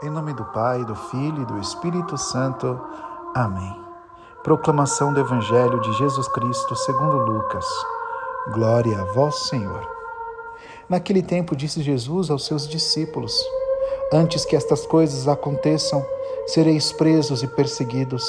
Em nome do Pai, do Filho e do Espírito Santo. Amém. Proclamação do Evangelho de Jesus Cristo segundo Lucas. Glória a vós, Senhor. Naquele tempo disse Jesus aos seus discípulos: Antes que estas coisas aconteçam, sereis presos e perseguidos,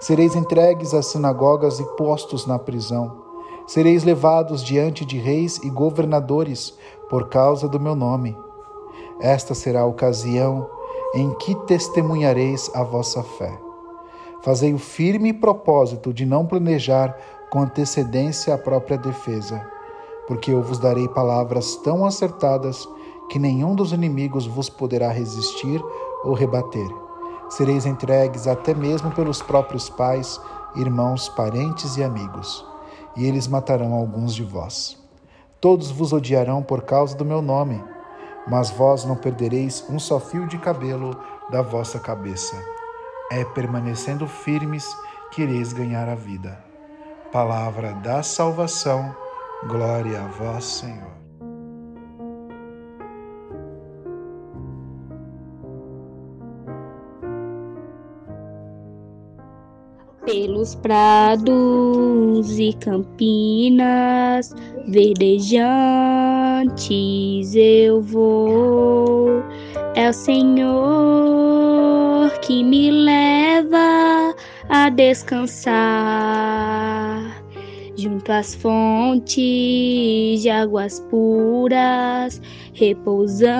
sereis entregues às sinagogas e postos na prisão. Sereis levados diante de reis e governadores por causa do meu nome. Esta será a ocasião em que testemunhareis a vossa fé. Fazei o firme propósito de não planejar com antecedência a própria defesa, porque eu vos darei palavras tão acertadas que nenhum dos inimigos vos poderá resistir ou rebater. Sereis entregues até mesmo pelos próprios pais, irmãos, parentes e amigos, e eles matarão alguns de vós. Todos vos odiarão por causa do meu nome mas vós não perdereis um só fio de cabelo da vossa cabeça. É permanecendo firmes que ireis ganhar a vida. Palavra da salvação, glória a vós, Senhor. pelos prados e campinas verdejantes eu vou. É o Senhor que me leva a descansar. Junto às fontes de águas puras, repousantes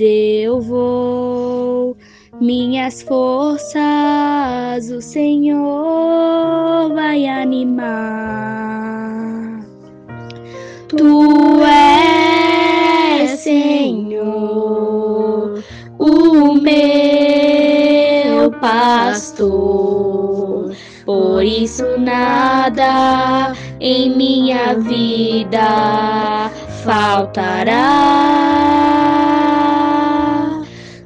eu vou minhas forças o Senhor vai animar. Tu és, Senhor, o meu pastor. Por isso nada em minha vida faltará.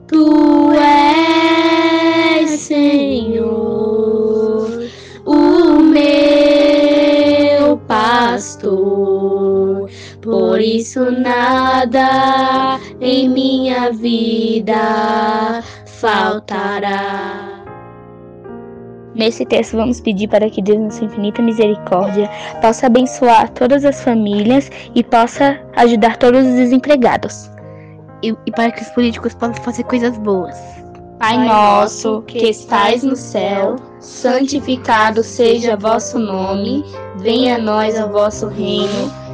Tu és isso nada em minha vida faltará. Nesse texto, vamos pedir para que Deus, na sua infinita misericórdia, possa abençoar todas as famílias e possa ajudar todos os desempregados. E, e para que os políticos possam fazer coisas boas. Pai nosso que estais no céu, santificado seja vosso nome, venha a nós o vosso reino,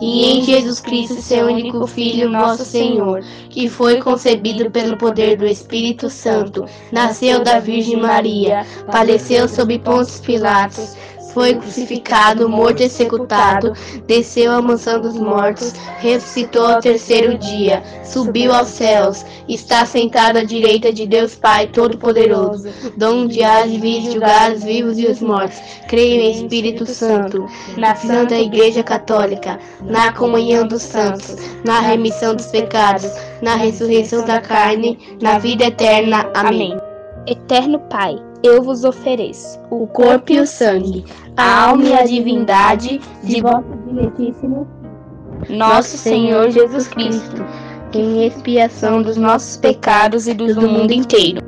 e em Jesus Cristo, seu único Filho, nosso Senhor, que foi concebido pelo poder do Espírito Santo, nasceu da Virgem Maria, faleceu sob Pontos Pilatos foi crucificado, morto e sepultado, desceu à mansão dos mortos, ressuscitou ao terceiro dia, subiu aos céus, está sentado à direita de Deus Pai Todo-Poderoso, donde há de vir julgar os vivos e os mortos. Creio em Espírito Santo, na Santa Igreja Católica, na comunhão dos santos, na remissão dos pecados, na ressurreição da carne, na vida eterna. Amém. Eterno Pai, eu vos ofereço o corpo e o sangue, a alma e a divindade de vosso diletíssimo nosso Senhor Jesus Cristo, em expiação dos nossos pecados e dos do mundo inteiro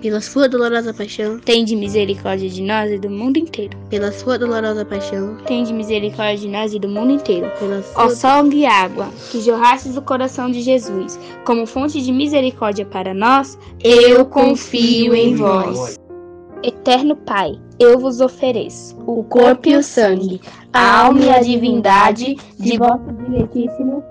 Pela sua dolorosa paixão, Tende misericórdia de nós e do mundo inteiro. pela sua dolorosa paixão, Tende misericórdia de nós e do mundo inteiro. pela Ó sua sangue e água, que jorrastes do coração de Jesus, como fonte de misericórdia para nós, eu confio em vós. Eterno Pai, eu vos ofereço o corpo e o sangue, a alma e a divindade de vosso diletíssimo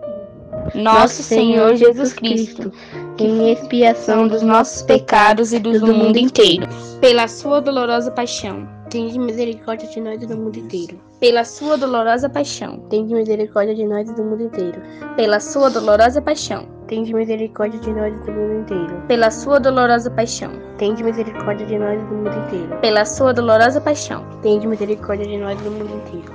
nosso Senhor Jesus Cristo, em expiação dos nossos pecados e dos do mundo inteiro, pela sua dolorosa paixão, Tende misericórdia de nós e do mundo inteiro. pela sua dolorosa paixão, Tende misericórdia de nós e do mundo inteiro. pela sua dolorosa paixão, Tende misericórdia de nós e do mundo inteiro. pela sua dolorosa paixão, Tende misericórdia de nós e do mundo inteiro. pela sua dolorosa paixão, Tende misericórdia de nós e do mundo inteiro.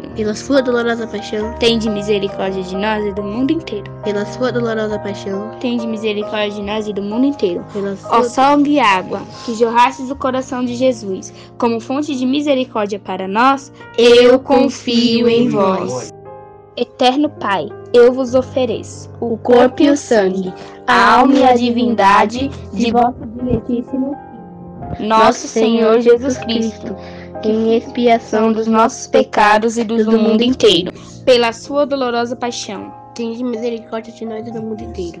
Pela sua dolorosa paixão. Tende misericórdia de nós e do mundo inteiro. Pela sua dolorosa paixão. Tende misericórdia de nós e do mundo inteiro. Pela Ó sua sangue e água, que jorrastes do coração de Jesus, como fonte de misericórdia para nós, eu confio em vós. Eterno Pai, eu vos ofereço o corpo e o sangue, a alma e a divindade de vosso diletíssimo Filho, nosso Senhor Jesus Cristo, em expiação dos nossos pecados e dos do mundo inteiro, pela sua dolorosa paixão, Tende misericórdia de nós e do mundo inteiro.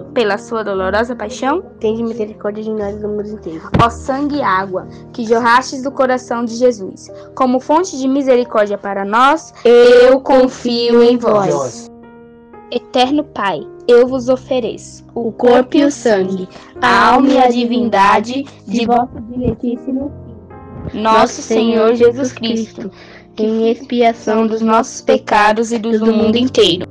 Pela sua dolorosa paixão, Tende misericórdia de nós do mundo inteiro. ó sangue e água, que jorrastes do coração de Jesus, como fonte de misericórdia para nós, eu confio em vós. Eterno Pai, eu vos ofereço o corpo e o sangue, a alma e a divindade de vosso diletíssimo Filho, nosso Senhor Jesus Cristo, em expiação dos nossos pecados e dos do mundo inteiro.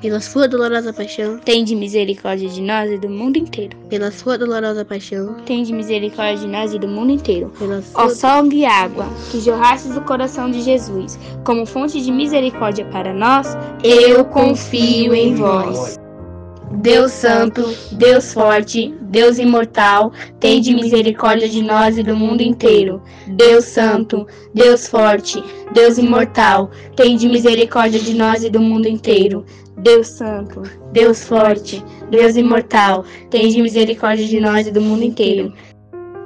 Pela sua dolorosa paixão. Tende misericórdia de nós e do mundo inteiro. Pela sua dolorosa paixão. Tende misericórdia de nós e do mundo inteiro. Pela Ó sua sangue e água, que jorrastes do coração de Jesus, como fonte de misericórdia para nós, eu confio em vós. Deus Santo, Deus Forte, Deus Imortal, tende misericórdia de nós e do mundo inteiro. Deus Santo, Deus Forte, Deus Imortal, tende misericórdia de nós e do mundo inteiro. Deus Santo, Deus Forte, Deus Imortal, tende misericórdia de nós e do mundo inteiro.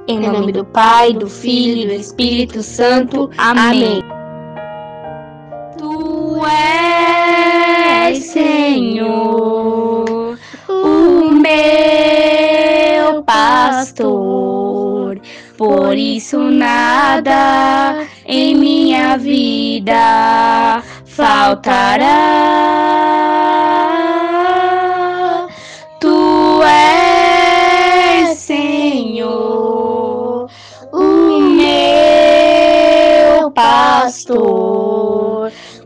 Em nome do Pai, do Filho e do Espírito Santo. Amém. Tu és, Senhor, pastor, Por isso nada em minha vida faltará. Tu és Senhor, o meu pastor.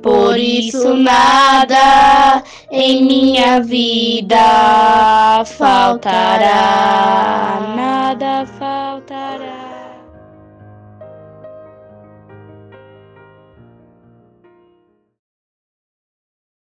Por isso nada em minha vida faltará. Nada faltará.